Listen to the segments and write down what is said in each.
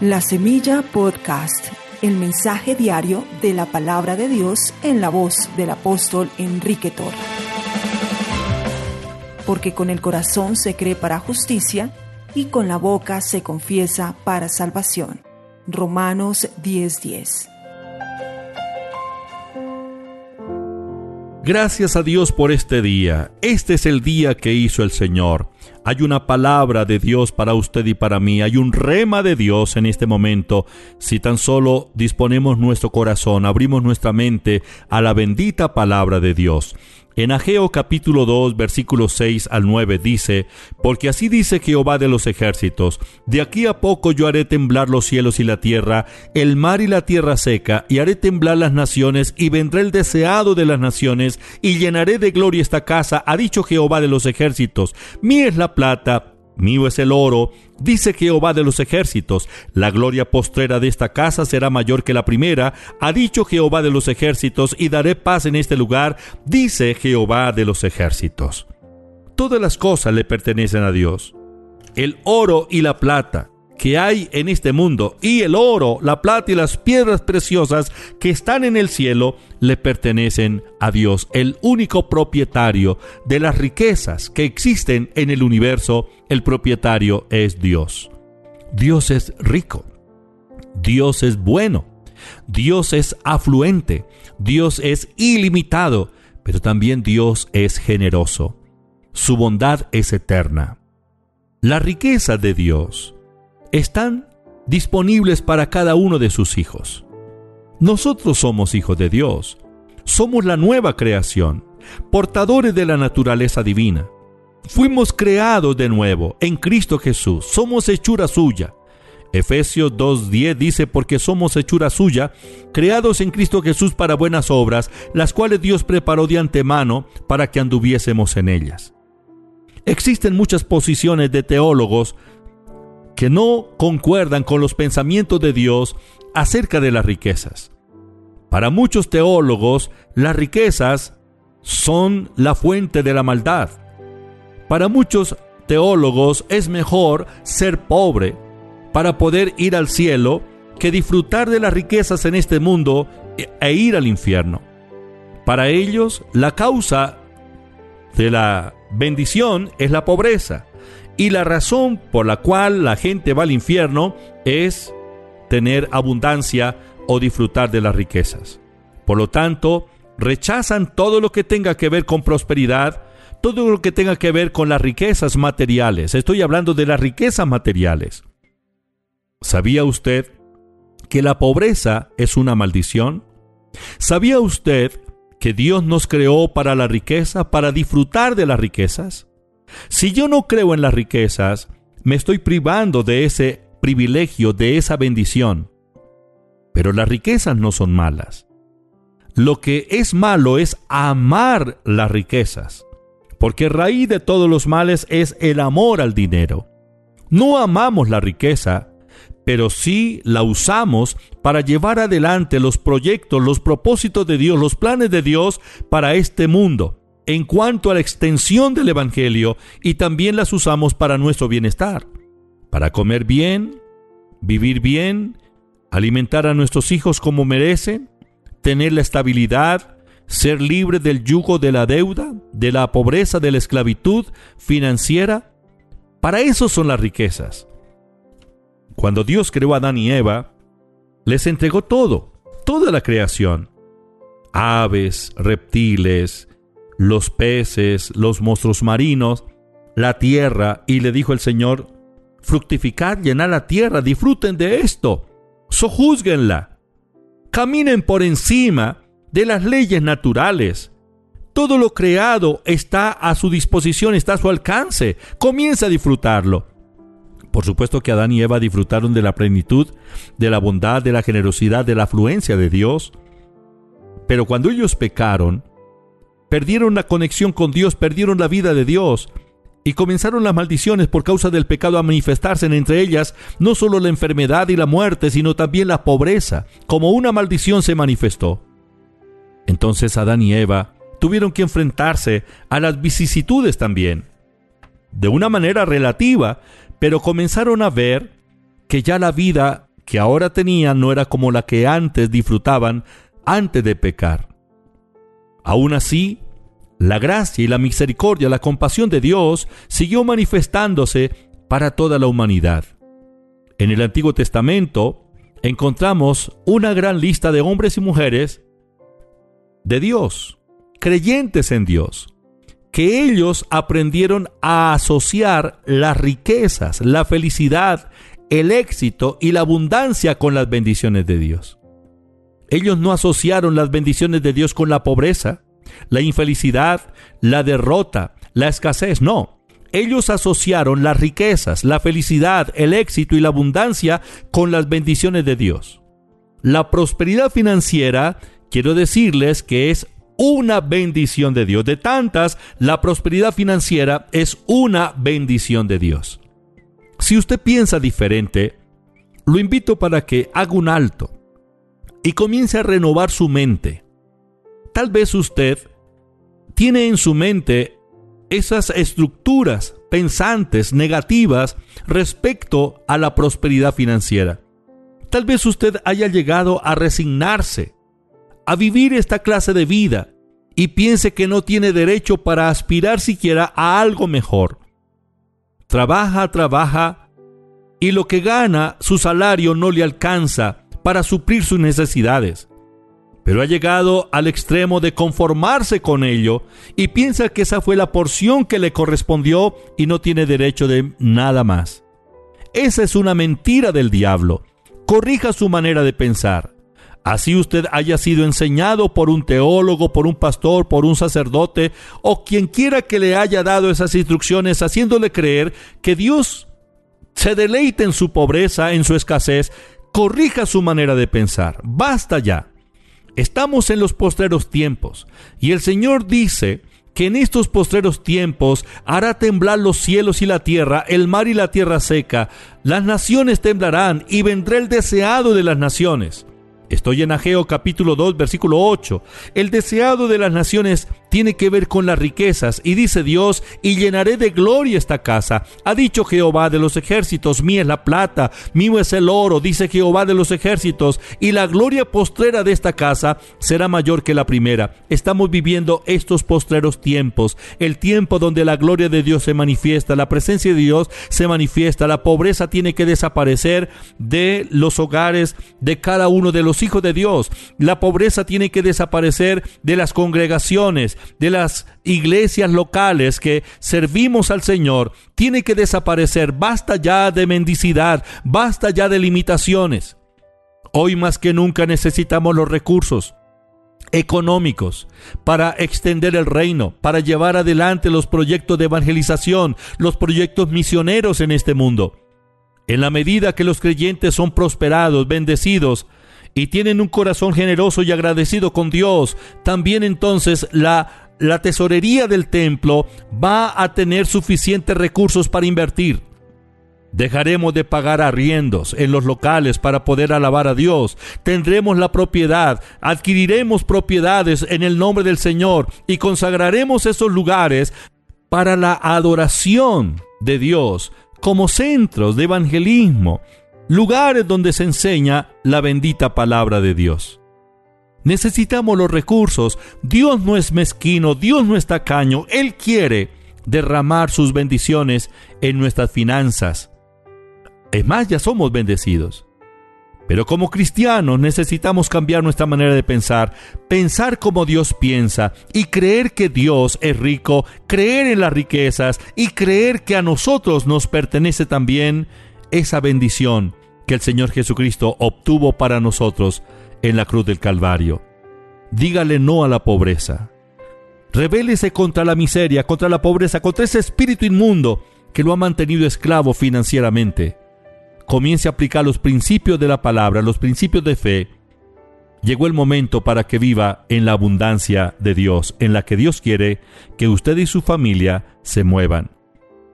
La Semilla Podcast, el mensaje diario de la palabra de Dios en la voz del apóstol Enrique Tor. Porque con el corazón se cree para justicia y con la boca se confiesa para salvación. Romanos 10:10. Gracias a Dios por este día. Este es el día que hizo el Señor. Hay una palabra de Dios para usted y para mí. Hay un rema de Dios en este momento. Si tan solo disponemos nuestro corazón, abrimos nuestra mente a la bendita palabra de Dios. En Ageo capítulo 2 versículos 6 al 9 dice, Porque así dice Jehová de los ejércitos, de aquí a poco yo haré temblar los cielos y la tierra, el mar y la tierra seca, y haré temblar las naciones, y vendré el deseado de las naciones, y llenaré de gloria esta casa, ha dicho Jehová de los ejércitos, mía es la plata, Mío es el oro, dice Jehová de los ejércitos, la gloria postrera de esta casa será mayor que la primera, ha dicho Jehová de los ejércitos, y daré paz en este lugar, dice Jehová de los ejércitos. Todas las cosas le pertenecen a Dios. El oro y la plata, que hay en este mundo y el oro, la plata y las piedras preciosas que están en el cielo le pertenecen a Dios, el único propietario de las riquezas que existen en el universo, el propietario es Dios. Dios es rico, Dios es bueno, Dios es afluente, Dios es ilimitado, pero también Dios es generoso. Su bondad es eterna. La riqueza de Dios están disponibles para cada uno de sus hijos. Nosotros somos hijos de Dios, somos la nueva creación, portadores de la naturaleza divina. Fuimos creados de nuevo en Cristo Jesús, somos hechura suya. Efesios 2.10 dice, porque somos hechura suya, creados en Cristo Jesús para buenas obras, las cuales Dios preparó de antemano para que anduviésemos en ellas. Existen muchas posiciones de teólogos que no concuerdan con los pensamientos de Dios acerca de las riquezas. Para muchos teólogos, las riquezas son la fuente de la maldad. Para muchos teólogos es mejor ser pobre para poder ir al cielo que disfrutar de las riquezas en este mundo e ir al infierno. Para ellos, la causa de la bendición es la pobreza y la razón por la cual la gente va al infierno es tener abundancia o disfrutar de las riquezas. Por lo tanto, rechazan todo lo que tenga que ver con prosperidad, todo lo que tenga que ver con las riquezas materiales. Estoy hablando de las riquezas materiales. ¿Sabía usted que la pobreza es una maldición? ¿Sabía usted que Dios nos creó para la riqueza, para disfrutar de las riquezas? Si yo no creo en las riquezas, me estoy privando de ese privilegio, de esa bendición. Pero las riquezas no son malas. Lo que es malo es amar las riquezas, porque raíz de todos los males es el amor al dinero. No amamos la riqueza, pero sí la usamos para llevar adelante los proyectos, los propósitos de Dios, los planes de Dios para este mundo en cuanto a la extensión del Evangelio y también las usamos para nuestro bienestar, para comer bien, vivir bien, alimentar a nuestros hijos como merecen, tener la estabilidad, ser libre del yugo de la deuda, de la pobreza, de la esclavitud financiera. Para eso son las riquezas. Cuando Dios creó a Adán y Eva, les entregó todo, toda la creación. Aves, reptiles, los peces, los monstruos marinos, la tierra, y le dijo el Señor, fructificad, llenad la tierra, disfruten de esto, sojúzguenla, caminen por encima de las leyes naturales. Todo lo creado está a su disposición, está a su alcance. Comienza a disfrutarlo. Por supuesto que Adán y Eva disfrutaron de la plenitud, de la bondad, de la generosidad, de la afluencia de Dios. Pero cuando ellos pecaron, Perdieron la conexión con Dios, perdieron la vida de Dios. Y comenzaron las maldiciones por causa del pecado a manifestarse entre ellas, no solo la enfermedad y la muerte, sino también la pobreza, como una maldición se manifestó. Entonces Adán y Eva tuvieron que enfrentarse a las vicisitudes también, de una manera relativa, pero comenzaron a ver que ya la vida que ahora tenían no era como la que antes disfrutaban antes de pecar. Aún así, la gracia y la misericordia, la compasión de Dios siguió manifestándose para toda la humanidad. En el Antiguo Testamento encontramos una gran lista de hombres y mujeres de Dios, creyentes en Dios, que ellos aprendieron a asociar las riquezas, la felicidad, el éxito y la abundancia con las bendiciones de Dios. Ellos no asociaron las bendiciones de Dios con la pobreza, la infelicidad, la derrota, la escasez, no. Ellos asociaron las riquezas, la felicidad, el éxito y la abundancia con las bendiciones de Dios. La prosperidad financiera, quiero decirles que es una bendición de Dios. De tantas, la prosperidad financiera es una bendición de Dios. Si usted piensa diferente, lo invito para que haga un alto y comience a renovar su mente. Tal vez usted tiene en su mente esas estructuras pensantes negativas respecto a la prosperidad financiera. Tal vez usted haya llegado a resignarse, a vivir esta clase de vida y piense que no tiene derecho para aspirar siquiera a algo mejor. Trabaja, trabaja y lo que gana, su salario no le alcanza para suplir sus necesidades pero ha llegado al extremo de conformarse con ello y piensa que esa fue la porción que le correspondió y no tiene derecho de nada más. Esa es una mentira del diablo. Corrija su manera de pensar. Así usted haya sido enseñado por un teólogo, por un pastor, por un sacerdote o quien quiera que le haya dado esas instrucciones haciéndole creer que Dios se deleite en su pobreza, en su escasez, corrija su manera de pensar. Basta ya. Estamos en los postreros tiempos y el Señor dice que en estos postreros tiempos hará temblar los cielos y la tierra, el mar y la tierra seca. Las naciones temblarán y vendrá el deseado de las naciones. Estoy en Ageo capítulo 2 versículo 8. El deseado de las naciones tiene que ver con las riquezas y dice Dios, y llenaré de gloria esta casa. Ha dicho Jehová de los ejércitos, mía es la plata, mío es el oro, dice Jehová de los ejércitos, y la gloria postrera de esta casa será mayor que la primera. Estamos viviendo estos postreros tiempos, el tiempo donde la gloria de Dios se manifiesta, la presencia de Dios se manifiesta, la pobreza tiene que desaparecer de los hogares de cada uno de los hijos de Dios, la pobreza tiene que desaparecer de las congregaciones, de las iglesias locales que servimos al Señor tiene que desaparecer. Basta ya de mendicidad, basta ya de limitaciones. Hoy más que nunca necesitamos los recursos económicos para extender el reino, para llevar adelante los proyectos de evangelización, los proyectos misioneros en este mundo. En la medida que los creyentes son prosperados, bendecidos, y tienen un corazón generoso y agradecido con Dios, también entonces la, la tesorería del templo va a tener suficientes recursos para invertir. Dejaremos de pagar arriendos en los locales para poder alabar a Dios. Tendremos la propiedad, adquiriremos propiedades en el nombre del Señor y consagraremos esos lugares para la adoración de Dios como centros de evangelismo, lugares donde se enseña la bendita palabra de Dios. Necesitamos los recursos. Dios no es mezquino, Dios no es tacaño. Él quiere derramar sus bendiciones en nuestras finanzas. Es más, ya somos bendecidos. Pero como cristianos necesitamos cambiar nuestra manera de pensar, pensar como Dios piensa y creer que Dios es rico, creer en las riquezas y creer que a nosotros nos pertenece también esa bendición que el Señor Jesucristo obtuvo para nosotros en la cruz del Calvario. Dígale no a la pobreza. Rebélese contra la miseria, contra la pobreza, contra ese espíritu inmundo que lo ha mantenido esclavo financieramente. Comience a aplicar los principios de la palabra, los principios de fe. Llegó el momento para que viva en la abundancia de Dios, en la que Dios quiere que usted y su familia se muevan.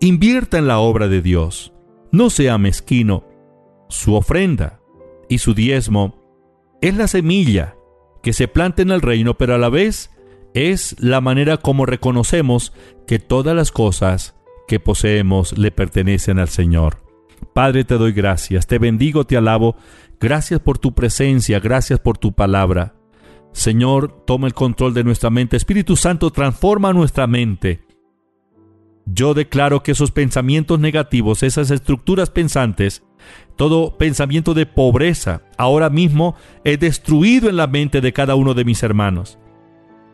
Invierta en la obra de Dios. No sea mezquino, su ofrenda y su diezmo es la semilla que se planta en el reino, pero a la vez es la manera como reconocemos que todas las cosas que poseemos le pertenecen al Señor. Padre, te doy gracias, te bendigo, te alabo. Gracias por tu presencia, gracias por tu palabra. Señor, toma el control de nuestra mente. Espíritu Santo, transforma nuestra mente. Yo declaro que esos pensamientos negativos, esas estructuras pensantes, todo pensamiento de pobreza, ahora mismo es destruido en la mente de cada uno de mis hermanos.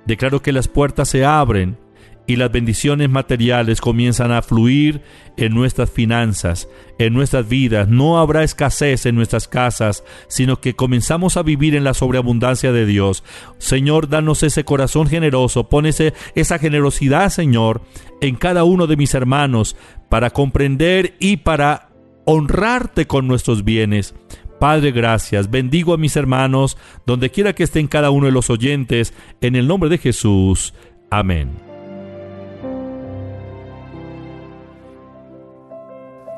Declaro que las puertas se abren y las bendiciones materiales comienzan a fluir en nuestras finanzas, en nuestras vidas. No habrá escasez en nuestras casas, sino que comenzamos a vivir en la sobreabundancia de Dios. Señor, danos ese corazón generoso, pon esa generosidad, Señor, en cada uno de mis hermanos para comprender y para honrarte con nuestros bienes. Padre, gracias. Bendigo a mis hermanos, donde quiera que estén cada uno de los oyentes, en el nombre de Jesús. Amén.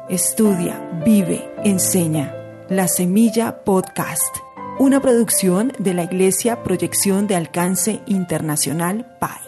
Estudia, vive, enseña. La Semilla Podcast, una producción de la Iglesia Proyección de Alcance Internacional PAI.